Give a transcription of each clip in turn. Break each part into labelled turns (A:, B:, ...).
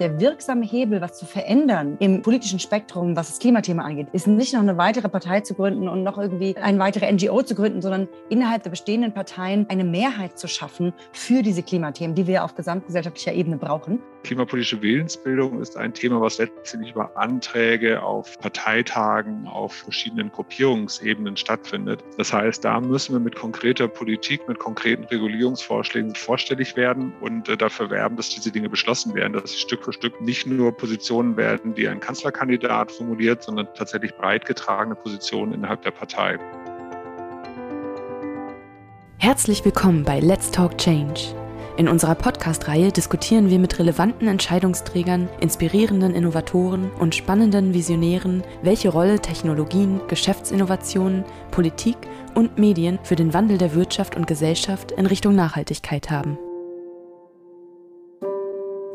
A: Der wirksame Hebel, was zu verändern im politischen Spektrum, was das Klimathema angeht, ist nicht noch eine weitere Partei zu gründen und noch irgendwie eine weitere NGO zu gründen, sondern innerhalb der bestehenden Parteien eine Mehrheit zu schaffen für diese Klimathemen, die wir auf gesamtgesellschaftlicher Ebene brauchen.
B: Klimapolitische Willensbildung ist ein Thema, was letztendlich über Anträge auf Parteitagen, auf verschiedenen Gruppierungsebenen stattfindet. Das heißt, da müssen wir mit konkreter Politik, mit konkreten Regulierungsvorschlägen vorstellig werden und äh, dafür werben, dass diese Dinge beschlossen werden, dass sie Stück für Stück nicht nur Positionen werden, die ein Kanzlerkandidat formuliert, sondern tatsächlich breit getragene Positionen innerhalb der Partei.
C: Herzlich willkommen bei Let's Talk Change in unserer Podcast-Reihe diskutieren wir mit relevanten Entscheidungsträgern, inspirierenden Innovatoren und spannenden Visionären, welche Rolle Technologien, Geschäftsinnovationen, Politik und Medien für den Wandel der Wirtschaft und Gesellschaft in Richtung Nachhaltigkeit haben.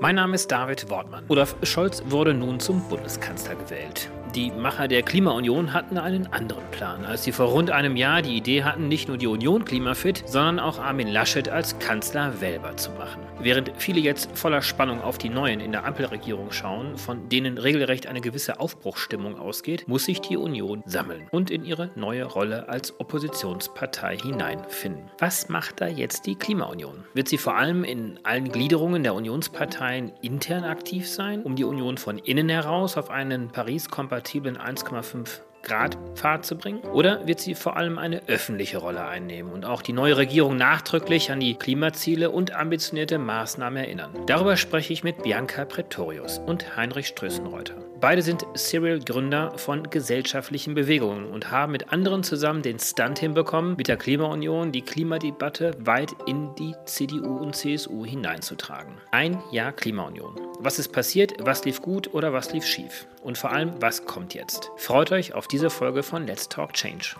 D: Mein Name ist David Wortmann. Olaf Scholz wurde nun zum Bundeskanzler gewählt. Die Macher der Klimaunion hatten einen anderen Plan, als sie vor rund einem Jahr die Idee hatten, nicht nur die Union klimafit, sondern auch Armin Laschet als Kanzler wählbar zu machen. Während viele jetzt voller Spannung auf die Neuen in der Ampelregierung schauen, von denen regelrecht eine gewisse Aufbruchsstimmung ausgeht, muss sich die Union sammeln und in ihre neue Rolle als Oppositionspartei hineinfinden. Was macht da jetzt die Klimaunion? Wird sie vor allem in allen Gliederungen der Unionsparteien intern aktiv sein, um die Union von innen heraus auf einen Paris-kompatiblen kompatiblen 1,5 Grad Pfad zu bringen? Oder wird sie vor allem eine öffentliche Rolle einnehmen und auch die neue Regierung nachdrücklich an die Klimaziele und ambitionierte Maßnahmen erinnern? Darüber spreche ich mit Bianca Pretorius und Heinrich Strößenreuter. Beide sind Serial-Gründer von gesellschaftlichen Bewegungen und haben mit anderen zusammen den Stunt hinbekommen, mit der Klimaunion die Klimadebatte weit in die CDU und CSU hineinzutragen. Ein Jahr Klimaunion. Was ist passiert, was lief gut oder was lief schief? Und vor allem, was kommt jetzt? Freut euch auf diese Folge von Let's Talk Change.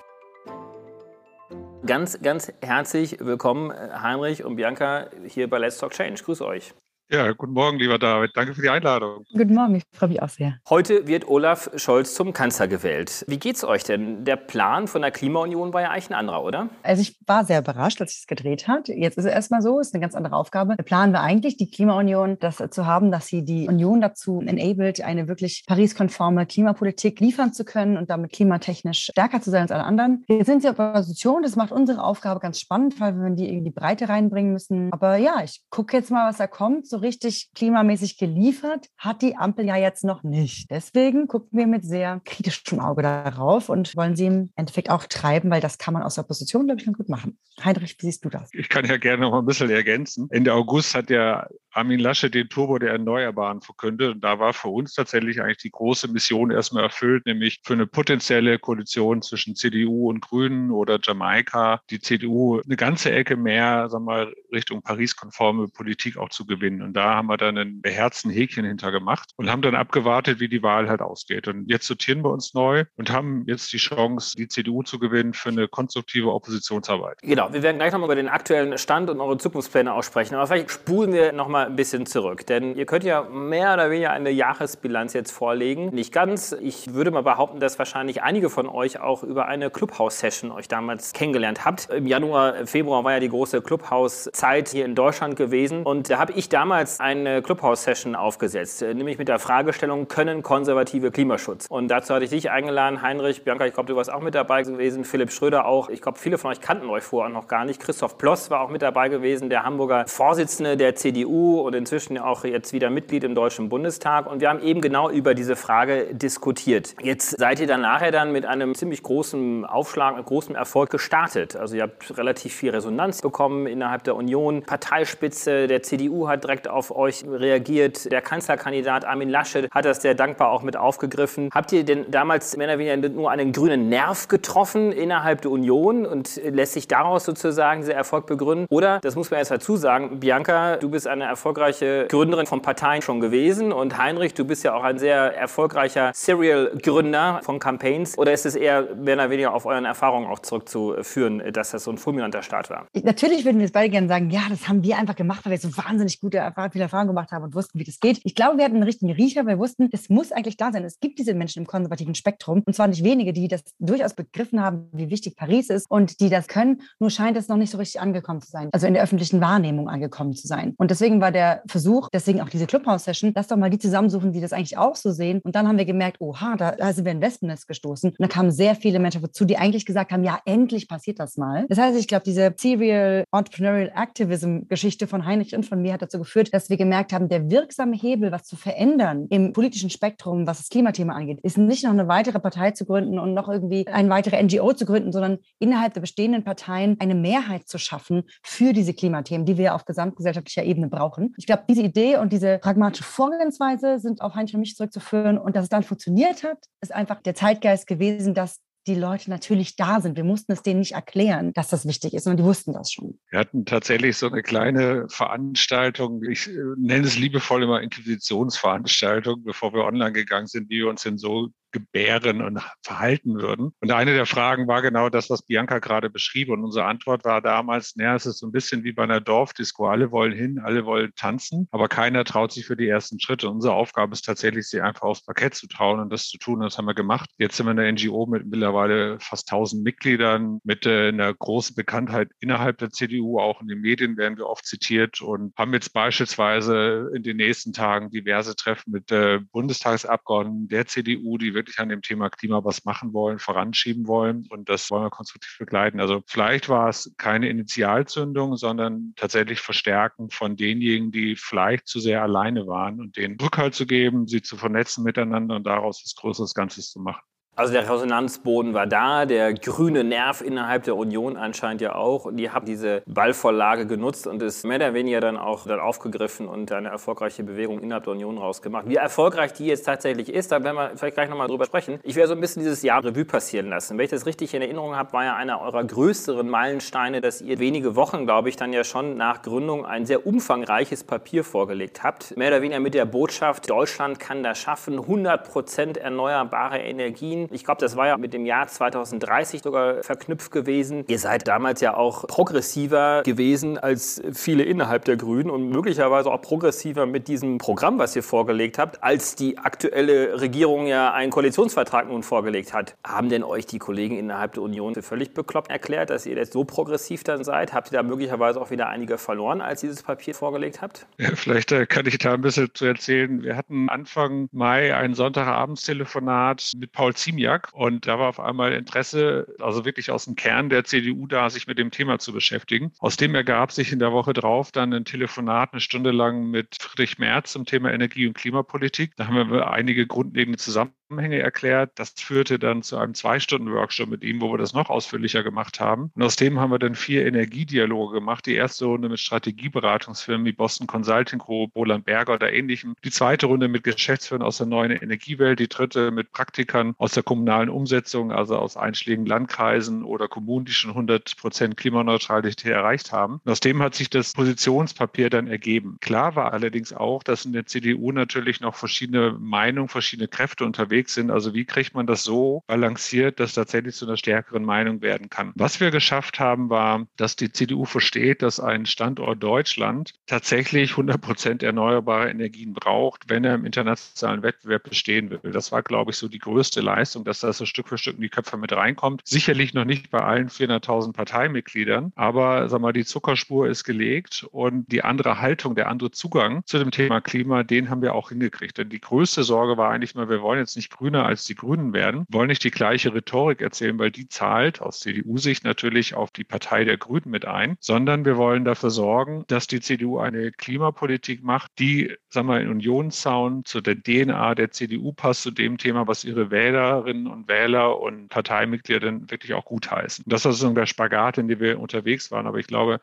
D: Ganz, ganz herzlich willkommen, Heinrich und Bianca, hier bei Let's Talk Change. Grüß euch.
B: Ja, guten Morgen, lieber David. Danke für die Einladung.
A: Guten Morgen, ich freue mich auch sehr.
D: Heute wird Olaf Scholz zum Kanzler gewählt. Wie geht's euch denn? Der Plan von der Klimaunion war ja eigentlich ein anderer, oder?
A: Also ich war sehr überrascht, als sich es gedreht hat. Jetzt ist es erstmal so, ist eine ganz andere Aufgabe. Der Plan war eigentlich, die Klimaunion das zu haben, dass sie die Union dazu enabled, eine wirklich Paris-konforme Klimapolitik liefern zu können und damit klimatechnisch stärker zu sein als alle anderen. Jetzt sind sie Opposition. Das macht unsere Aufgabe ganz spannend, weil wir die irgendwie Breite reinbringen müssen. Aber ja, ich gucke jetzt mal, was da kommt. So richtig klimamäßig geliefert hat die Ampel ja jetzt noch nicht. Deswegen gucken wir mit sehr kritischem Auge darauf und wollen sie im Endeffekt auch treiben, weil das kann man aus der Opposition, glaube ich, ganz gut machen. Heinrich, wie siehst du das?
B: Ich kann ja gerne noch mal ein bisschen ergänzen. Ende August hat ja Armin Laschet den Turbo der Erneuerbaren verkündet. Und da war für uns tatsächlich eigentlich die große Mission erstmal erfüllt, nämlich für eine potenzielle Koalition zwischen CDU und Grünen oder Jamaika die CDU eine ganze Ecke mehr, sagen wir mal, Richtung Paris-konforme Politik auch zu gewinnen. Da haben wir dann ein beherzten Häkchen hintergemacht und haben dann abgewartet, wie die Wahl halt ausgeht. Und jetzt sortieren wir uns neu und haben jetzt die Chance, die CDU zu gewinnen für eine konstruktive Oppositionsarbeit.
D: Genau, wir werden gleich nochmal über den aktuellen Stand und eure Zukunftspläne aussprechen. Aber vielleicht spulen wir nochmal mal ein bisschen zurück, denn ihr könnt ja mehr oder weniger eine Jahresbilanz jetzt vorlegen. Nicht ganz. Ich würde mal behaupten, dass wahrscheinlich einige von euch auch über eine Clubhouse-Session euch damals kennengelernt habt. Im Januar, Februar war ja die große Clubhouse-Zeit hier in Deutschland gewesen und da habe ich damals eine Clubhouse-Session aufgesetzt, nämlich mit der Fragestellung, können Konservative Klimaschutz? Und dazu hatte ich dich eingeladen, Heinrich, Bianca, ich glaube, du warst auch mit dabei gewesen, Philipp Schröder auch. Ich glaube, viele von euch kannten euch vorher noch gar nicht. Christoph Ploss war auch mit dabei gewesen, der Hamburger Vorsitzende der CDU und inzwischen auch jetzt wieder Mitglied im Deutschen Bundestag. Und wir haben eben genau über diese Frage diskutiert. Jetzt seid ihr dann nachher dann mit einem ziemlich großen Aufschlag, mit großem Erfolg gestartet. Also ihr habt relativ viel Resonanz bekommen innerhalb der Union. Parteispitze der CDU hat direkt auf euch reagiert. Der Kanzlerkandidat Armin Laschet hat das sehr dankbar auch mit aufgegriffen. Habt ihr denn damals mehr oder weniger nur einen grünen Nerv getroffen innerhalb der Union und lässt sich daraus sozusagen dieser Erfolg begründen? Oder, das muss man jetzt dazu sagen, Bianca, du bist eine erfolgreiche Gründerin von Parteien schon gewesen. Und Heinrich, du bist ja auch ein sehr erfolgreicher Serial-Gründer von Campaigns. Oder ist es eher mehr oder weniger auf euren Erfahrungen auch zurückzuführen, dass das so ein fulminanter Start war?
A: Natürlich würden wir es beide gerne sagen, ja, das haben wir einfach gemacht, weil wir so wahnsinnig gute Erfahrungen, viele Erfahrungen gemacht haben und wussten, wie das geht. Ich glaube, wir hatten einen richtigen Riecher, weil wir wussten, es muss eigentlich da sein. Es gibt diese Menschen im konservativen Spektrum. Und zwar nicht wenige, die das durchaus begriffen haben, wie wichtig Paris ist und die das können. Nur scheint es noch nicht so richtig angekommen zu sein. Also in der öffentlichen Wahrnehmung angekommen zu sein. Und deswegen war der Versuch, deswegen auch diese Clubhouse-Session, lass doch mal die zusammensuchen, die das eigentlich auch so sehen. Und dann haben wir gemerkt, oha, da, da sind wir in Wespennest gestoßen. Und da kamen sehr viele Menschen dazu, die eigentlich gesagt haben, ja, endlich passiert das mal. Das heißt, ich glaube, diese Serial Entrepreneurial Activism-Geschichte von Heinrich und von mir hat dazu geführt, dass wir gemerkt haben, der wirksame Hebel, was zu verändern im politischen Spektrum, was das Klimathema angeht, ist nicht noch eine weitere Partei zu gründen und noch irgendwie eine weitere NGO zu gründen, sondern innerhalb der bestehenden Parteien eine Mehrheit zu schaffen für diese Klimathemen, die wir auf gesamtgesellschaftlicher Ebene brauchen. Ich glaube, diese Idee und diese pragmatische Vorgehensweise sind auf Heinrich und mich zurückzuführen und dass es dann funktioniert hat, ist einfach der Zeitgeist gewesen, dass die Leute natürlich da sind. Wir mussten es denen nicht erklären, dass das wichtig ist, sondern die wussten das schon.
B: Wir hatten tatsächlich so eine kleine Veranstaltung, ich äh, nenne es liebevoll immer Inquisitionsveranstaltung, bevor wir online gegangen sind, wie wir uns denn so gebären und verhalten würden. Und eine der Fragen war genau das, was Bianca gerade beschrieb. Und unsere Antwort war damals, naja, es ist so ein bisschen wie bei einer Dorfdisco. Alle wollen hin, alle wollen tanzen, aber keiner traut sich für die ersten Schritte. Unsere Aufgabe ist tatsächlich, sie einfach aufs Parkett zu trauen und das zu tun. Das haben wir gemacht. Jetzt sind wir eine NGO mit mittlerweile fast 1000 Mitgliedern, mit äh, einer großen Bekanntheit innerhalb der CDU. Auch in den Medien werden wir oft zitiert und haben jetzt beispielsweise in den nächsten Tagen diverse Treffen mit äh, Bundestagsabgeordneten der CDU, die wirklich an dem Thema Klima was machen wollen, voranschieben wollen. Und das wollen wir konstruktiv begleiten. Also vielleicht war es keine Initialzündung, sondern tatsächlich Verstärken von denjenigen, die vielleicht zu sehr alleine waren und denen Rückhalt zu geben, sie zu vernetzen miteinander und daraus das größere Ganzes zu machen.
D: Also der Resonanzboden war da, der grüne Nerv innerhalb der Union anscheinend ja auch. Die haben diese Ballvorlage genutzt und es mehr oder weniger dann auch dann aufgegriffen und eine erfolgreiche Bewegung innerhalb der Union rausgemacht. Wie erfolgreich die jetzt tatsächlich ist, da werden wir vielleicht gleich nochmal drüber sprechen. Ich werde so ein bisschen dieses Jahr Revue passieren lassen. Wenn ich das richtig in Erinnerung habe, war ja einer eurer größeren Meilensteine, dass ihr wenige Wochen, glaube ich, dann ja schon nach Gründung ein sehr umfangreiches Papier vorgelegt habt. Mehr oder weniger mit der Botschaft, Deutschland kann das schaffen, 100 Prozent erneuerbare Energien. Ich glaube, das war ja mit dem Jahr 2030 sogar verknüpft gewesen. Ihr seid damals ja auch progressiver gewesen als viele innerhalb der Grünen und möglicherweise auch progressiver mit diesem Programm, was ihr vorgelegt habt, als die aktuelle Regierung ja einen Koalitionsvertrag nun vorgelegt hat. Haben denn euch die Kollegen innerhalb der Union für völlig bekloppt erklärt, dass ihr jetzt so progressiv dann seid? Habt ihr da möglicherweise auch wieder einige verloren, als ihr dieses Papier vorgelegt habt?
B: Ja, vielleicht äh, kann ich da ein bisschen zu erzählen. Wir hatten Anfang Mai ein Sonntagabendstelefonat mit Paul Ziemlich Ziemiak. Und da war auf einmal Interesse, also wirklich aus dem Kern der CDU da, sich mit dem Thema zu beschäftigen. Aus dem ergab sich in der Woche drauf dann ein Telefonat eine Stunde lang mit Friedrich Merz zum Thema Energie- und Klimapolitik. Da haben wir einige grundlegende Zusammenhänge Zusammenhänge erklärt. Das führte dann zu einem Zwei-Stunden-Workshop mit ihm, wo wir das noch ausführlicher gemacht haben. Und aus dem haben wir dann vier Energiedialoge gemacht. Die erste Runde mit Strategieberatungsfirmen wie Boston Consulting Group, Roland Berger oder ähnlichem. Die zweite Runde mit Geschäftsführern aus der neuen Energiewelt. Die dritte mit Praktikern aus der kommunalen Umsetzung, also aus einschlägigen Landkreisen oder Kommunen, die schon 100 Prozent Klimaneutralität erreicht haben. Und aus dem hat sich das Positionspapier dann ergeben. Klar war allerdings auch, dass in der CDU natürlich noch verschiedene Meinungen, verschiedene Kräfte unterwegs unterwegs sind. Also wie kriegt man das so balanciert, dass tatsächlich zu einer stärkeren Meinung werden kann? Was wir geschafft haben, war, dass die CDU versteht, dass ein Standort Deutschland tatsächlich 100 Prozent erneuerbare Energien braucht, wenn er im internationalen Wettbewerb bestehen will. Das war, glaube ich, so die größte Leistung, dass das so Stück für Stück in die Köpfe mit reinkommt. Sicherlich noch nicht bei allen 400.000 Parteimitgliedern, aber sag mal, die Zuckerspur ist gelegt und die andere Haltung, der andere Zugang zu dem Thema Klima, den haben wir auch hingekriegt. Denn die größte Sorge war eigentlich mal, wir wollen jetzt nicht grüner als die Grünen werden, wollen nicht die gleiche Rhetorik erzählen, weil die zahlt aus CDU-Sicht natürlich auf die Partei der Grünen mit ein, sondern wir wollen dafür sorgen, dass die CDU eine Klimapolitik macht, die, sagen wir, in Unionssound zu der DNA der CDU passt, zu dem Thema, was ihre Wählerinnen und Wähler und Parteimitglieder dann wirklich auch gutheißen. Das ist so der Spagat, in dem wir unterwegs waren. Aber ich glaube,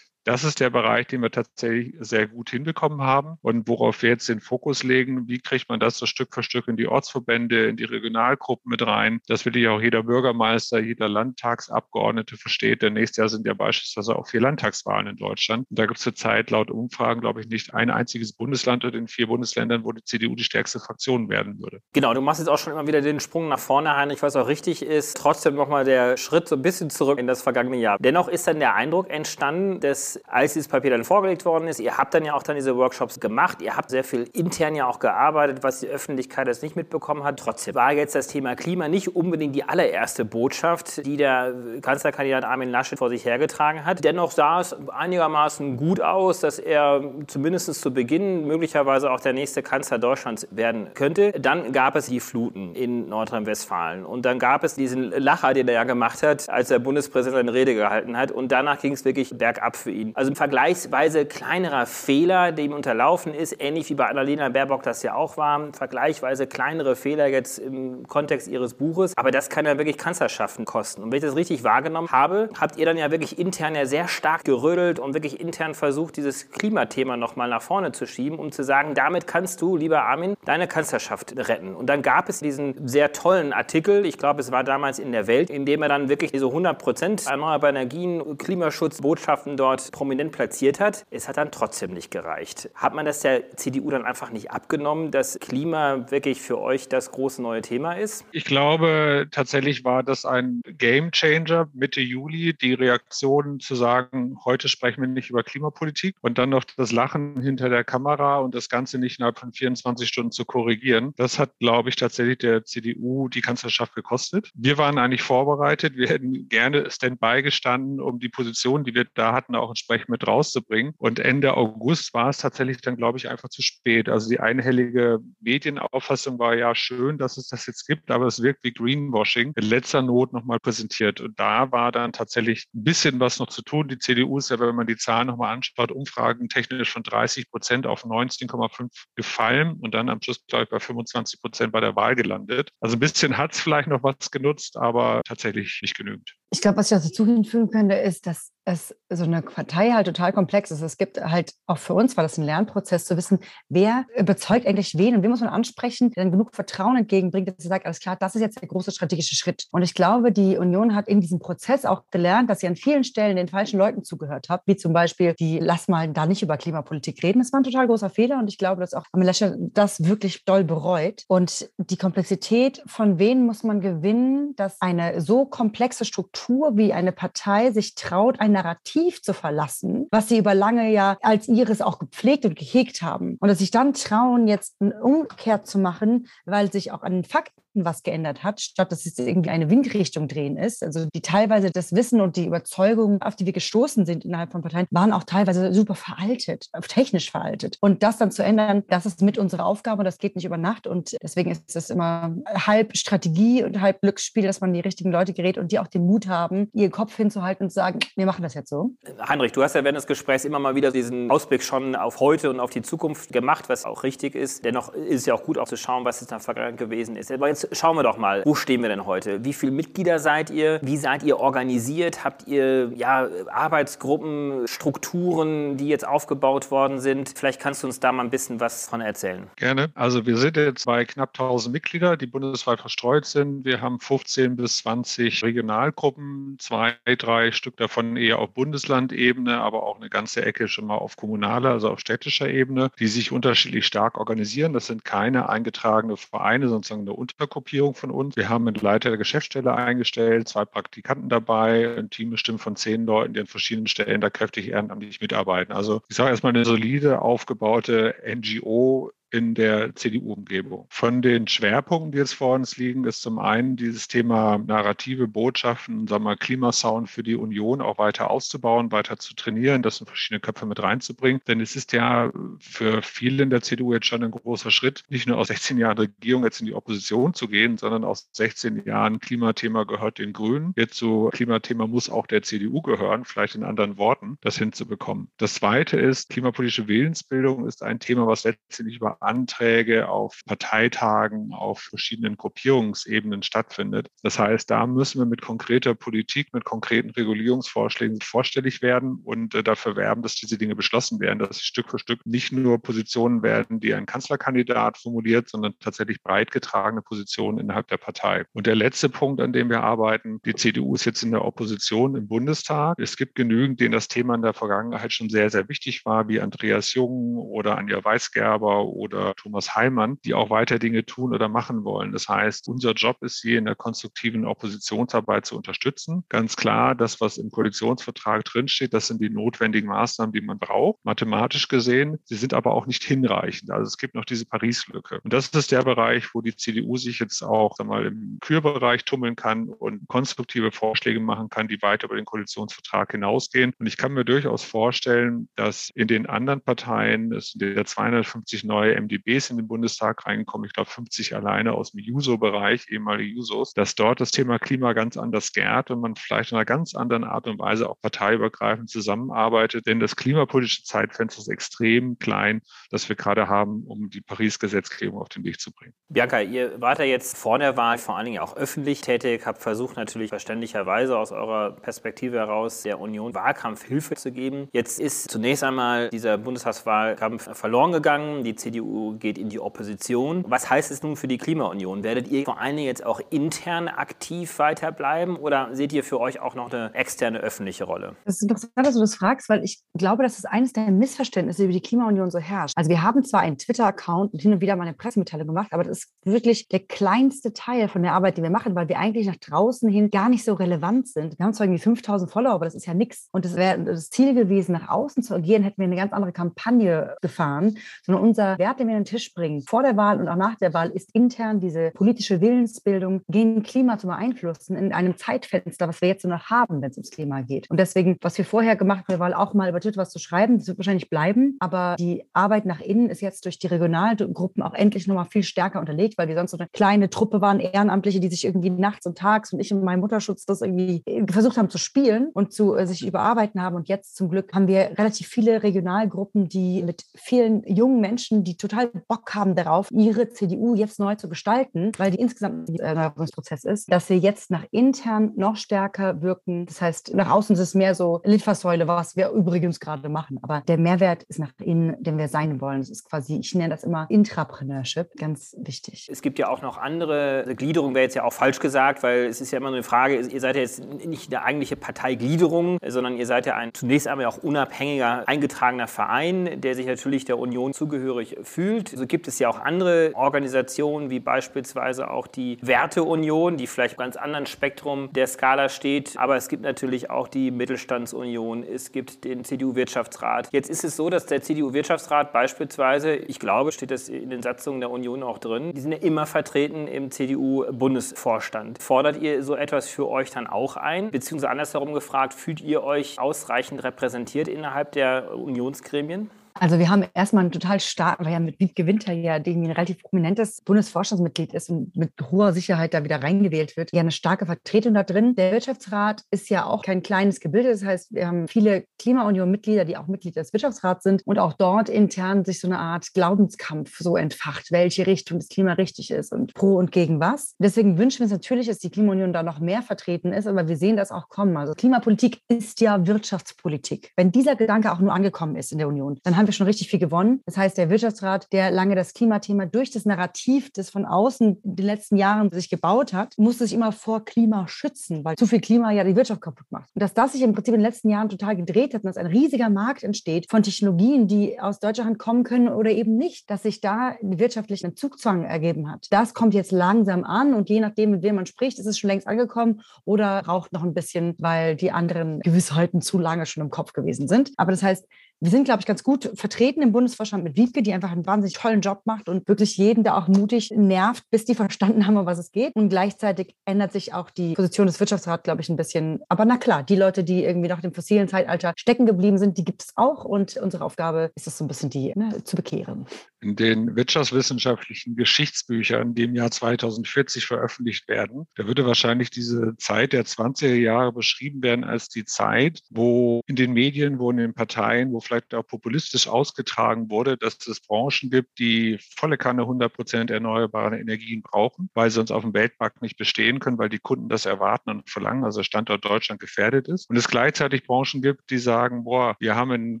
B: das ist der Bereich, den wir tatsächlich sehr gut hinbekommen haben und worauf wir jetzt den Fokus legen. Wie kriegt man das so Stück für Stück in die Ortsverbände, in die Regionalgruppen mit rein, dass wirklich auch jeder Bürgermeister, jeder Landtagsabgeordnete versteht. Denn nächstes Jahr sind ja beispielsweise auch vier Landtagswahlen in Deutschland. Und da gibt es zurzeit laut Umfragen, glaube ich, nicht ein einziges Bundesland oder in vier Bundesländern, wo die CDU die stärkste Fraktion werden würde.
D: Genau, du machst jetzt auch schon immer wieder den Sprung nach vorne, Heinrich, was auch richtig ist. Trotzdem nochmal der Schritt so ein bisschen zurück in das vergangene Jahr. Dennoch ist dann der Eindruck entstanden, dass als dieses Papier dann vorgelegt worden ist, ihr habt dann ja auch dann diese Workshops gemacht, ihr habt sehr viel intern ja auch gearbeitet, was die Öffentlichkeit jetzt nicht mitbekommen hat. Trotzdem war jetzt das Thema Klima nicht unbedingt die allererste Botschaft, die der Kanzlerkandidat Armin Laschet vor sich hergetragen hat. Dennoch sah es einigermaßen gut aus, dass er zumindest zu Beginn möglicherweise auch der nächste Kanzler Deutschlands werden könnte. Dann gab es die Fluten in Nordrhein-Westfalen und dann gab es diesen Lacher, den er ja gemacht hat, als der Bundespräsident eine Rede gehalten hat und danach ging es wirklich bergab für ihn. Also ein vergleichsweise kleinerer Fehler, der ihm unterlaufen ist, ähnlich wie bei Annalena Baerbock das ja auch war, vergleichsweise kleinere Fehler jetzt im Kontext ihres Buches, aber das kann ja wirklich Kanzlerschaften kosten. Und wenn ich das richtig wahrgenommen habe, habt ihr dann ja wirklich intern ja sehr stark gerödelt und wirklich intern versucht, dieses Klimathema nochmal nach vorne zu schieben, um zu sagen, damit kannst du, lieber Armin, deine Kanzlerschaft retten. Und dann gab es diesen sehr tollen Artikel, ich glaube, es war damals in der Welt, in dem er dann wirklich diese 100 Prozent erneuerbare Energien, Klimaschutzbotschaften dort prominent platziert hat. Es hat dann trotzdem nicht gereicht. Hat man das der CDU dann einfach nicht abgenommen, dass Klima wirklich für euch das große neue Thema ist?
B: Ich glaube, tatsächlich war das ein Game Changer Mitte Juli, die Reaktion zu sagen, heute sprechen wir nicht über Klimapolitik und dann noch das Lachen hinter der Kamera und das Ganze nicht innerhalb von 24 Stunden zu korrigieren. Das hat, glaube ich, tatsächlich der CDU die Kanzlerschaft gekostet. Wir waren eigentlich vorbereitet. Wir hätten gerne Standby gestanden, um die Position, die wir da hatten, auch entsprechend mit rauszubringen. Und Ende August war es tatsächlich dann, glaube ich, einfach zu spät. Also die einhellige Medienauffassung war ja schön, dass es das jetzt gibt, aber es wirkt wie Greenwashing in letzter Not nochmal präsentiert. Und da war dann tatsächlich ein bisschen was noch zu tun. Die CDU ist ja, wenn man die Zahlen nochmal anschaut, Umfragen technisch von 30 Prozent auf 19,5 gefallen und dann am Schluss, glaube ich, bei 25 Prozent bei der Wahl gelandet. Also ein bisschen hat es vielleicht noch was genutzt, aber tatsächlich nicht genügend.
A: Ich glaube, was ich auch dazu hinfügen könnte, ist, dass es so eine Partei halt total komplex ist. Es gibt halt auch für uns war das ein Lernprozess zu wissen, wer überzeugt eigentlich wen und wen muss man ansprechen, der dann genug Vertrauen entgegenbringt, dass sie sagt, alles klar, das ist jetzt der große strategische Schritt. Und ich glaube, die Union hat in diesem Prozess auch gelernt, dass sie an vielen Stellen den falschen Leuten zugehört hat, wie zum Beispiel die, lass mal da nicht über Klimapolitik reden. Das war ein total großer Fehler und ich glaube, dass auch Amilesche das wirklich doll bereut. Und die Komplexität von wen muss man gewinnen, dass eine so komplexe Struktur wie eine Partei sich traut, ein Narrativ zu verlassen, was sie über lange ja als ihres auch gepflegt und gehegt haben. Und dass sich dann trauen, jetzt einen Umkehr zu machen, weil sich auch an den Fakten was geändert hat, statt dass es irgendwie eine Windrichtung drehen ist. Also die teilweise das Wissen und die Überzeugung, auf die wir gestoßen sind innerhalb von Parteien, waren auch teilweise super veraltet, technisch veraltet. Und das dann zu ändern, das ist mit unserer Aufgabe, das geht nicht über Nacht. Und deswegen ist es immer halb Strategie und halb Glücksspiel, dass man die richtigen Leute gerät und die auch den Mut haben, ihren Kopf hinzuhalten und zu sagen, wir machen das jetzt so.
D: Heinrich, du hast ja während des Gesprächs immer mal wieder diesen Ausblick schon auf heute und auf die Zukunft gemacht, was auch richtig ist. Dennoch ist es ja auch gut auch zu schauen, was in der Vergangenheit gewesen ist. Aber jetzt schauen wir doch mal, wo stehen wir denn heute? Wie viele Mitglieder seid ihr? Wie seid ihr organisiert? Habt ihr ja, Arbeitsgruppen, Strukturen, die jetzt aufgebaut worden sind? Vielleicht kannst du uns da mal ein bisschen was von erzählen.
B: Gerne. Also wir sind jetzt bei knapp 1000 Mitglieder, die bundesweit verstreut sind. Wir haben 15 bis 20 Regionalgruppen, zwei, drei Stück davon eher auf Bundeslandebene, aber auch eine ganze Ecke schon mal auf kommunaler, also auf städtischer Ebene, die sich unterschiedlich stark organisieren. Das sind keine eingetragene Vereine, sondern eine Untergruppierung von uns. Wir haben einen Leiter der Geschäftsstelle eingestellt, zwei Praktikanten dabei, ein Team bestimmt von zehn Leuten, die an verschiedenen Stellen da kräftig ehrenamtlich mitarbeiten. Also ich sage erstmal eine solide aufgebaute NGO in der CDU-Umgebung. Von den Schwerpunkten, die jetzt vor uns liegen, ist zum einen dieses Thema narrative Botschaften, sagen wir Klimasound für die Union auch weiter auszubauen, weiter zu trainieren, das in verschiedene Köpfe mit reinzubringen. Denn es ist ja für viele in der CDU jetzt schon ein großer Schritt, nicht nur aus 16 Jahren Regierung jetzt in die Opposition zu gehen, sondern aus 16 Jahren Klimathema gehört den Grünen. Jetzt so Klimathema muss auch der CDU gehören, vielleicht in anderen Worten, das hinzubekommen. Das zweite ist, klimapolitische Willensbildung ist ein Thema, was letztendlich über Anträge auf Parteitagen, auf verschiedenen Gruppierungsebenen stattfindet. Das heißt, da müssen wir mit konkreter Politik, mit konkreten Regulierungsvorschlägen vorstellig werden und äh, dafür werben, dass diese Dinge beschlossen werden, dass Stück für Stück nicht nur Positionen werden, die ein Kanzlerkandidat formuliert, sondern tatsächlich breit getragene Positionen innerhalb der Partei. Und der letzte Punkt, an dem wir arbeiten, die CDU ist jetzt in der Opposition im Bundestag. Es gibt genügend, denen das Thema in der Vergangenheit schon sehr, sehr wichtig war, wie Andreas Jung oder Anja Weisgerber oder oder Thomas Heimann, die auch weiter Dinge tun oder machen wollen. Das heißt, unser Job ist hier in der konstruktiven Oppositionsarbeit zu unterstützen. Ganz klar, das, was im Koalitionsvertrag drinsteht, das sind die notwendigen Maßnahmen, die man braucht, mathematisch gesehen. Sie sind aber auch nicht hinreichend. Also es gibt noch diese Paris-Lücke. Und das ist der Bereich, wo die CDU sich jetzt auch mal, im Kürbereich tummeln kann und konstruktive Vorschläge machen kann, die weiter über den Koalitionsvertrag hinausgehen. Und ich kann mir durchaus vorstellen, dass in den anderen Parteien, es sind ja 250 neue MDBs in den Bundestag reinkommen, ich glaube 50 alleine aus dem Juso-Bereich, ehemalige Jusos, dass dort das Thema Klima ganz anders gärt und man vielleicht in einer ganz anderen Art und Weise auch parteiübergreifend zusammenarbeitet. Denn das klimapolitische Zeitfenster ist extrem klein, das wir gerade haben, um die Paris-Gesetzgebung auf den Weg zu bringen.
D: Bianca, ihr wart ja jetzt vor der Wahl vor allen Dingen auch öffentlich tätig, habt versucht natürlich verständlicherweise aus eurer Perspektive heraus der Union Wahlkampfhilfe zu geben. Jetzt ist zunächst einmal dieser Bundestagswahlkampf verloren gegangen. Die CDU geht in die Opposition. Was heißt es nun für die Klimaunion? Werdet ihr vor Dingen jetzt auch intern aktiv weiterbleiben oder seht ihr für euch auch noch eine externe öffentliche Rolle?
A: Das ist interessant, dass du das fragst, weil ich glaube, dass es eines der Missverständnisse über die Klimaunion so herrscht. Also wir haben zwar einen Twitter-Account und hin und wieder mal eine Pressemitteilung gemacht, aber das ist wirklich der kleinste Teil von der Arbeit, die wir machen, weil wir eigentlich nach draußen hin gar nicht so relevant sind. Wir haben zwar irgendwie 5000 Follower, aber das ist ja nichts. Und es wäre das Ziel gewesen, nach außen zu agieren, hätten wir eine ganz andere Kampagne gefahren, sondern unser Wert, den wir an den Tisch bringen, vor der Wahl und auch nach der Wahl, ist intern diese politische Willensbildung gegen Klima zu beeinflussen in einem Zeitfenster, was wir jetzt noch haben, wenn es ums Klima geht. Und deswegen, was wir vorher gemacht haben, war auch mal über Twitter was zu schreiben, das wird wahrscheinlich bleiben, aber die Arbeit nach innen ist jetzt durch die Regionalgruppen auch endlich nochmal viel stärker unterlegt, weil wir sonst so eine kleine Truppe waren, Ehrenamtliche, die sich irgendwie nachts und tags und ich und mein Mutterschutz das irgendwie versucht haben zu spielen und zu äh, sich überarbeiten haben. Und jetzt zum Glück haben wir relativ viele Regionalgruppen, die mit vielen jungen Menschen, die total Bock haben darauf, ihre CDU jetzt neu zu gestalten, weil die insgesamt ein Erneuerungsprozess ist, dass wir jetzt nach intern noch stärker wirken. Das heißt, nach außen ist es mehr so Litfaßsäule, was wir übrigens gerade machen. Aber der Mehrwert ist nach innen, den wir sein wollen. Das ist quasi, ich nenne das immer Intrapreneurship, ganz wichtig.
D: Es gibt ja auch noch andere, Gliederung wäre jetzt ja auch falsch gesagt, weil es ist ja immer nur eine Frage, ihr seid ja jetzt nicht eine eigentliche Parteigliederung, sondern ihr seid ja ein zunächst einmal auch unabhängiger, eingetragener Verein, der sich natürlich der Union zugehörig fühlt. So gibt es ja auch andere Organisationen, wie beispielsweise auch die Werteunion, die vielleicht einem ganz anderen Spektrum der Skala steht. Aber es gibt natürlich auch die Mittelstandsunion, es gibt den CDU-Wirtschaftsrat. Jetzt ist es so, dass der CDU-Wirtschaftsrat beispielsweise, ich glaube, steht das in den Satzungen der Union auch drin, die sind ja immer vertreten im CDU-Bundesvorstand. Fordert ihr so etwas für euch dann auch ein? Beziehungsweise andersherum gefragt, fühlt ihr euch ausreichend repräsentiert innerhalb der Unionsgremien?
A: Also wir haben erstmal einen total starken, weil ja mit Wiebke Winter ja ein relativ prominentes Bundesvorstandsmitglied ist und mit hoher Sicherheit da wieder reingewählt wird, ja eine starke Vertretung da drin. Der Wirtschaftsrat ist ja auch kein kleines Gebilde. Das heißt, wir haben viele Klimaunion-Mitglieder, die auch Mitglied des Wirtschaftsrats sind und auch dort intern sich so eine Art Glaubenskampf so entfacht, welche Richtung das Klima richtig ist und pro und gegen was. Deswegen wünschen wir uns natürlich, dass die Klimaunion da noch mehr vertreten ist, aber wir sehen das auch kommen. Also Klimapolitik ist ja Wirtschaftspolitik. Wenn dieser Gedanke auch nur angekommen ist in der Union, dann haben haben wir schon richtig viel gewonnen. Das heißt, der Wirtschaftsrat, der lange das Klimathema durch das Narrativ, das von außen in den letzten Jahren sich gebaut hat, musste sich immer vor Klima schützen, weil zu viel Klima ja die Wirtschaft kaputt macht. Und dass das sich im Prinzip in den letzten Jahren total gedreht hat und dass ein riesiger Markt entsteht von Technologien, die aus deutscher Hand kommen können oder eben nicht, dass sich da wirtschaftlich ein Zugzwang ergeben hat. Das kommt jetzt langsam an und je nachdem, mit wem man spricht, ist es schon längst angekommen oder raucht noch ein bisschen, weil die anderen Gewissheiten zu lange schon im Kopf gewesen sind. Aber das heißt, wir sind, glaube ich, ganz gut vertreten im Bundesvorstand mit Wiebke, die einfach einen wahnsinnig tollen Job macht und wirklich jeden da auch mutig nervt, bis die verstanden haben, um was es geht. Und gleichzeitig ändert sich auch die Position des Wirtschaftsrats, glaube ich, ein bisschen. Aber na klar, die Leute, die irgendwie nach dem fossilen Zeitalter stecken geblieben sind, die gibt es auch. Und unsere Aufgabe ist es so ein bisschen, die ne, zu bekehren.
B: In den wirtschaftswissenschaftlichen Geschichtsbüchern, die im Jahr 2040 veröffentlicht werden, da würde wahrscheinlich diese Zeit der 20er Jahre beschrieben werden als die Zeit, wo in den Medien, wo in den Parteien, wo vielleicht vielleicht auch populistisch ausgetragen wurde, dass es Branchen gibt, die volle Kanne 100 Prozent erneuerbare Energien brauchen, weil sie uns auf dem Weltmarkt nicht bestehen können, weil die Kunden das erwarten und verlangen, also Standort Deutschland gefährdet ist. Und es gleichzeitig Branchen gibt, die sagen, boah, wir haben ein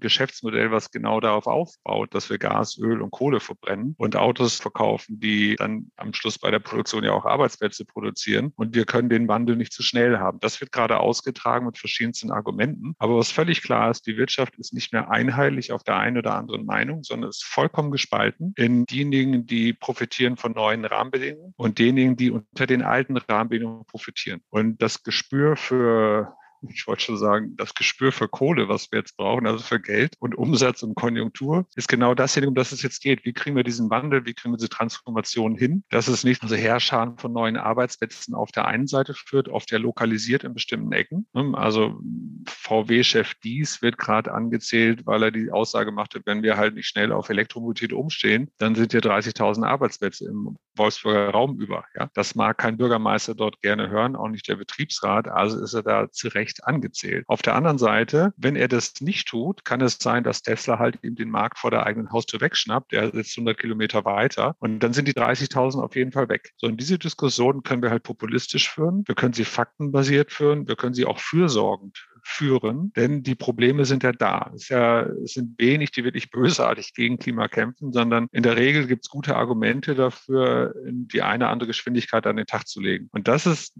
B: Geschäftsmodell, was genau darauf aufbaut, dass wir Gas, Öl und Kohle verbrennen und Autos verkaufen, die dann am Schluss bei der Produktion ja auch Arbeitsplätze produzieren. Und wir können den Wandel nicht zu schnell haben. Das wird gerade ausgetragen mit verschiedensten Argumenten. Aber was völlig klar ist, die Wirtschaft ist nicht mehr einheitlich auf der einen oder anderen Meinung, sondern ist vollkommen gespalten in diejenigen, die profitieren von neuen Rahmenbedingungen und denjenigen, die unter den alten Rahmenbedingungen profitieren. Und das Gespür für ich wollte schon sagen, das Gespür für Kohle, was wir jetzt brauchen, also für Geld und Umsatz und Konjunktur, ist genau das, um das es jetzt geht. Wie kriegen wir diesen Wandel, wie kriegen wir diese Transformation hin, dass es nicht so Herrscharen von neuen Arbeitsplätzen auf der einen Seite führt, oft ja lokalisiert in bestimmten Ecken. Also VW-Chef Dies wird gerade angezählt, weil er die Aussage machte, wenn wir halt nicht schnell auf Elektromobilität umstehen, dann sind hier 30.000 Arbeitsplätze im Wolfsburger Raum über. Ja? Das mag kein Bürgermeister dort gerne hören, auch nicht der Betriebsrat. Also ist er da zu Recht angezählt. Auf der anderen Seite, wenn er das nicht tut, kann es sein, dass Tesla halt ihm den Markt vor der eigenen Haustür wegschnappt. Der sitzt 100 Kilometer weiter und dann sind die 30.000 auf jeden Fall weg. So, und diese Diskussion können wir halt populistisch führen. Wir können sie faktenbasiert führen. Wir können sie auch fürsorgend führen, denn die Probleme sind ja da. Es, ja, es sind wenig, die wirklich bösartig gegen Klima kämpfen, sondern in der Regel gibt es gute Argumente dafür, die eine andere Geschwindigkeit an den Tag zu legen. Und das ist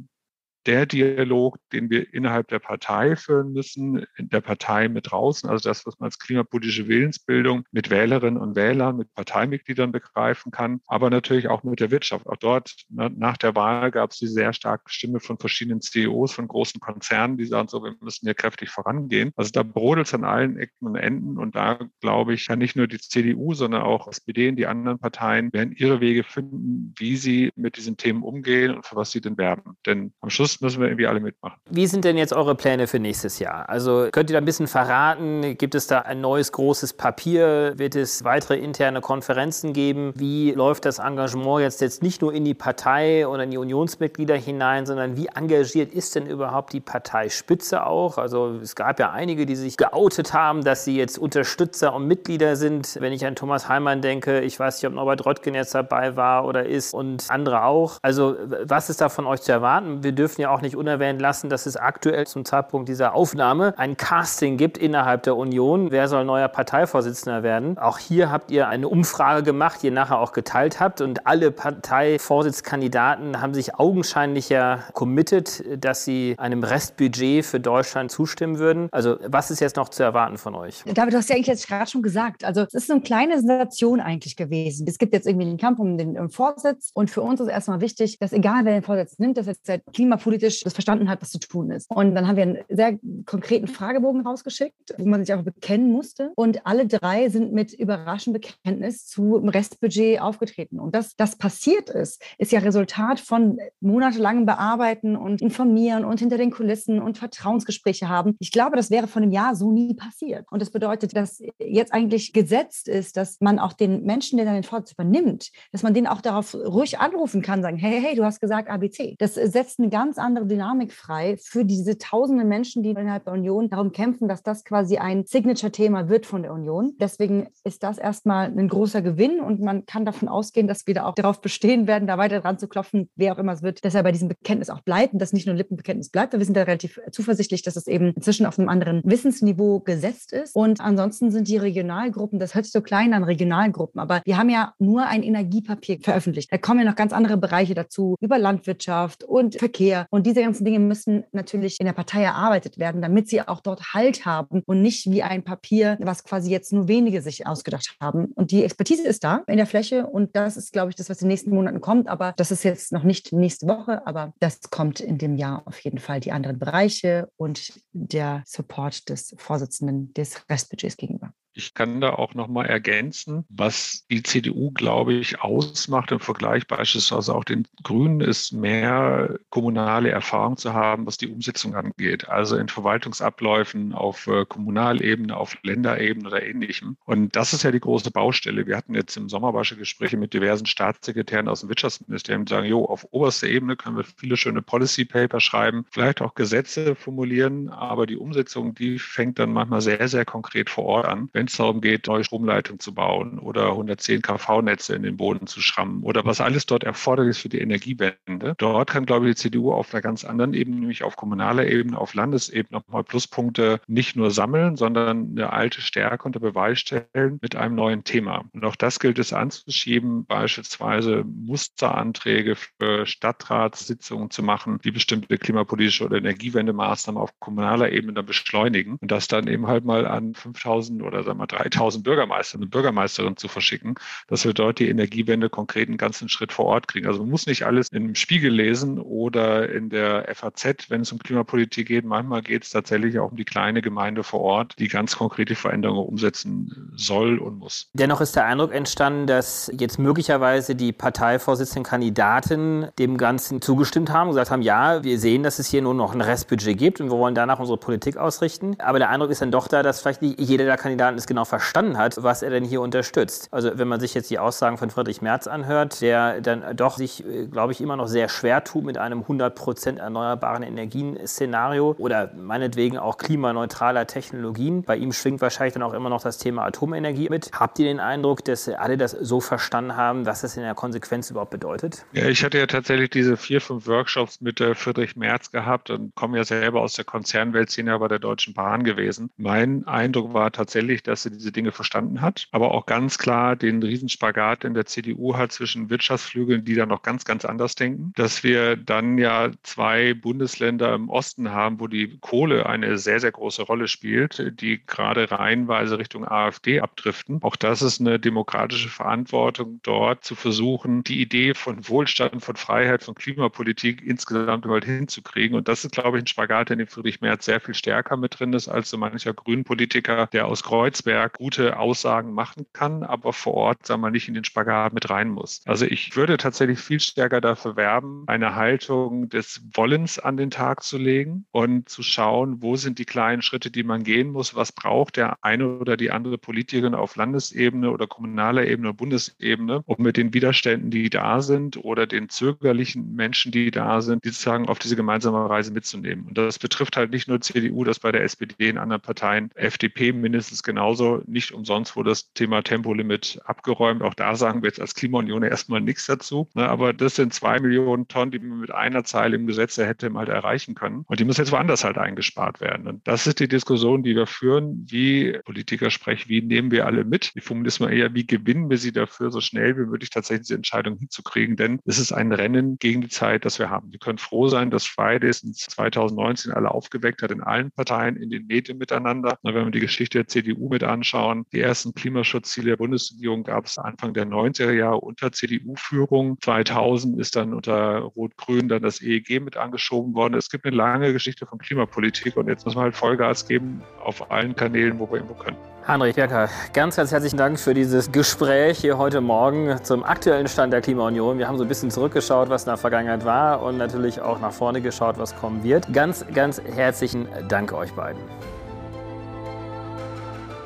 B: der Dialog, den wir innerhalb der Partei führen müssen, in der Partei mit draußen, also das, was man als klimapolitische Willensbildung mit Wählerinnen und Wählern, mit Parteimitgliedern begreifen kann, aber natürlich auch mit der Wirtschaft. Auch dort nach der Wahl gab es die sehr starke Stimme von verschiedenen CEOs, von großen Konzernen, die sagen so, wir müssen hier kräftig vorangehen. Also da brodelt es an allen Ecken und Enden und da glaube ich, kann nicht nur die CDU, sondern auch SPD und die anderen Parteien werden ihre Wege finden, wie sie mit diesen Themen umgehen und für was sie denn werben. Denn am Schluss Schluss müssen wir irgendwie alle mitmachen.
D: Wie sind denn jetzt eure Pläne für nächstes Jahr? Also könnt ihr da ein bisschen verraten? Gibt es da ein neues großes Papier? Wird es weitere interne Konferenzen geben? Wie läuft das Engagement jetzt, jetzt nicht nur in die Partei oder in die Unionsmitglieder hinein, sondern wie engagiert ist denn überhaupt die Parteispitze auch? Also es gab ja einige, die sich geoutet haben, dass sie jetzt Unterstützer und Mitglieder sind. Wenn ich an Thomas Heimann denke, ich weiß nicht, ob Norbert Röttgen jetzt dabei war oder ist und andere auch. Also was ist da von euch zu erwarten? Wir dürfen ja ja auch nicht unerwähnt lassen, dass es aktuell zum Zeitpunkt dieser Aufnahme ein Casting gibt innerhalb der Union. Wer soll neuer Parteivorsitzender werden? Auch hier habt ihr eine Umfrage gemacht, die ihr nachher auch geteilt habt. Und alle Parteivorsitzkandidaten haben sich augenscheinlich ja committed, dass sie einem Restbudget für Deutschland zustimmen würden. Also was ist jetzt noch zu erwarten von euch?
A: David, du hast ja eigentlich jetzt gerade schon gesagt. Also es ist eine kleine Sensation eigentlich gewesen. Es gibt jetzt irgendwie den Kampf um den Vorsitz. Und für uns ist erstmal wichtig, dass egal wer den Vorsitz nimmt, dass jetzt der Klimapolitik politisch das verstanden hat, was zu tun ist. Und dann haben wir einen sehr konkreten Fragebogen rausgeschickt, wo man sich einfach bekennen musste. Und alle drei sind mit überraschendem Bekenntnis zum Restbudget aufgetreten. Und dass das passiert ist, ist ja Resultat von monatelangem Bearbeiten und Informieren und hinter den Kulissen und Vertrauensgespräche haben. Ich glaube, das wäre von einem Jahr so nie passiert. Und das bedeutet, dass jetzt eigentlich gesetzt ist, dass man auch den Menschen, der dann den Vorsitz übernimmt, dass man den auch darauf ruhig anrufen kann, sagen, hey, hey, du hast gesagt ABC. Das setzt eine ganz andere Dynamik frei für diese tausenden Menschen, die innerhalb der Union darum kämpfen, dass das quasi ein Signature-Thema wird von der Union. Deswegen ist das erstmal ein großer Gewinn und man kann davon ausgehen, dass wir da auch darauf bestehen werden, da weiter dran zu klopfen, wer auch immer es wird, dass er bei diesem Bekenntnis auch bleibt und dass nicht nur ein Lippenbekenntnis bleibt. Wir sind da relativ zuversichtlich, dass es eben inzwischen auf einem anderen Wissensniveau gesetzt ist. Und ansonsten sind die Regionalgruppen, das hört sich so klein an, Regionalgruppen, aber wir haben ja nur ein Energiepapier veröffentlicht. Da kommen ja noch ganz andere Bereiche dazu, über Landwirtschaft und Verkehr. Und diese ganzen Dinge müssen natürlich in der Partei erarbeitet werden, damit sie auch dort Halt haben und nicht wie ein Papier, was quasi jetzt nur wenige sich ausgedacht haben. Und die Expertise ist da in der Fläche und das ist, glaube ich, das, was in den nächsten Monaten kommt. Aber das ist jetzt noch nicht nächste Woche, aber das kommt in dem Jahr auf jeden Fall die anderen Bereiche und der Support des Vorsitzenden des Restbudgets gegenüber.
B: Ich kann da auch noch mal ergänzen, was die CDU, glaube ich, ausmacht im Vergleich beispielsweise auch den Grünen, ist mehr kommunale Erfahrung zu haben, was die Umsetzung angeht. Also in Verwaltungsabläufen auf äh, Kommunalebene, auf Länderebene oder ähnlichem. Und das ist ja die große Baustelle. Wir hatten jetzt im Sommer beispielsweise Gespräche mit diversen Staatssekretären aus dem Wirtschaftsministerium, die sagen, jo, auf oberster Ebene können wir viele schöne Policy Paper schreiben, vielleicht auch Gesetze formulieren, aber die Umsetzung, die fängt dann manchmal sehr, sehr konkret vor Ort an. Wenn darum geht, neue Stromleitungen zu bauen oder 110 kV-Netze in den Boden zu schrammen oder was alles dort erforderlich ist für die Energiewende. Dort kann, glaube ich, die CDU auf einer ganz anderen Ebene, nämlich auf kommunaler Ebene, auf Landesebene nochmal Pluspunkte nicht nur sammeln, sondern eine alte Stärke unter Beweis stellen mit einem neuen Thema. Und auch das gilt es anzuschieben, beispielsweise Musteranträge für Stadtratssitzungen zu machen, die bestimmte klimapolitische oder Energiewendemaßnahmen auf kommunaler Ebene dann beschleunigen und das dann eben halt mal an 5000 oder sagen wir 3000 Bürgermeister und Bürgermeisterinnen zu verschicken, dass wir dort die Energiewende konkret einen ganzen Schritt vor Ort kriegen. Also man muss nicht alles im Spiegel lesen oder in der FAZ, wenn es um Klimapolitik geht. Manchmal geht es tatsächlich auch um die kleine Gemeinde vor Ort, die ganz konkrete Veränderungen umsetzen soll und muss.
D: Dennoch ist der Eindruck entstanden, dass jetzt möglicherweise die parteivorsitzenden Kandidaten dem Ganzen zugestimmt haben, gesagt haben, ja, wir sehen, dass es hier nur noch ein Restbudget gibt und wir wollen danach unsere Politik ausrichten. Aber der Eindruck ist dann doch da, dass vielleicht nicht jeder der Kandidaten es genau verstanden hat, was er denn hier unterstützt. Also wenn man sich jetzt die Aussagen von Friedrich Merz anhört, der dann doch sich, äh, glaube ich, immer noch sehr schwer tut mit einem 100% erneuerbaren Energien-Szenario oder meinetwegen auch klimaneutraler Technologien. Bei ihm schwingt wahrscheinlich dann auch immer noch das Thema Atomenergie mit. Habt ihr den Eindruck, dass alle das so verstanden haben, was das in der Konsequenz überhaupt bedeutet?
B: Ja, ich hatte ja tatsächlich diese vier, fünf Workshops mit äh, Friedrich Merz gehabt und komme ja selber aus der Konzernwelt, sind ja bei der Deutschen Bahn gewesen. Mein Eindruck war tatsächlich, dass sie diese Dinge verstanden hat, aber auch ganz klar den Riesenspagat in der CDU hat zwischen Wirtschaftsflügeln, die da noch ganz, ganz anders denken, dass wir dann ja zwei Bundesländer im Osten haben, wo die Kohle eine sehr, sehr große Rolle spielt, die gerade reihenweise Richtung AfD abdriften. Auch das ist eine demokratische Verantwortung, dort zu versuchen, die Idee von Wohlstand, von Freiheit, von Klimapolitik insgesamt überall hinzukriegen. Und das ist, glaube ich, ein Spagat, in dem Friedrich Merz sehr viel stärker mit drin ist als so mancher Grünpolitiker, der aus Kreuzberg gute Aussagen machen kann, aber vor Ort, sagen wir nicht in den Spagat mit rein muss. Also ich würde tatsächlich viel stärker dafür werben, eine Haltung des Wollens an den Tag zu legen und zu schauen, wo sind die kleinen Schritte, die man gehen muss, was braucht der eine oder die andere Politikerin auf Landesebene oder kommunaler Ebene oder Bundesebene, um mit den Widerständen, die da sind oder den zögerlichen Menschen, die da sind, die sozusagen auf diese gemeinsame Reise mitzunehmen. Und das betrifft halt nicht nur CDU, das bei der SPD in anderen Parteien, FDP mindestens genauso. Nicht umsonst wurde das Thema Tempolimit abgeräumt. Auch da sagen wir jetzt als Klimaunion erstmal nichts dazu. Ne? Aber das sind zwei Millionen Tonnen, die man mit einer Zeile im Gesetz hätte mal erreichen können. Und die muss jetzt woanders halt eingespart werden. Und das ist die Diskussion, die wir führen. Wie Politiker sprechen, wie nehmen wir alle mit? Die formulieren wir eher, wie gewinnen wir sie dafür, so schnell wie möglich tatsächlich diese Entscheidung hinzukriegen? Denn es ist ein Rennen gegen die Zeit, das wir haben. Wir können froh sein, dass Fridays 2019 alle aufgeweckt hat in allen Parteien, in den Medien miteinander. Wenn wir die Geschichte der CDU mit anschauen, die ersten Klimaschutzziele der Bundesregierung gab es Anfang der 90er Jahre unter CDU-Führung. 2000 ist dann unter Rot-Grün dann das EEG mit angeschoben worden. Es gibt eine lange Geschichte von Klimapolitik und jetzt muss man halt Vollgas geben auf allen Kanälen, wo wir irgendwo können.
D: Heinrich Berker, ganz, ganz herzlichen Dank für dieses Gespräch hier heute Morgen zum aktuellen Stand der Klimaunion. Wir haben so ein bisschen zurückgeschaut, was in der Vergangenheit war und natürlich auch nach vorne geschaut, was kommen wird. Ganz, ganz herzlichen Dank euch beiden.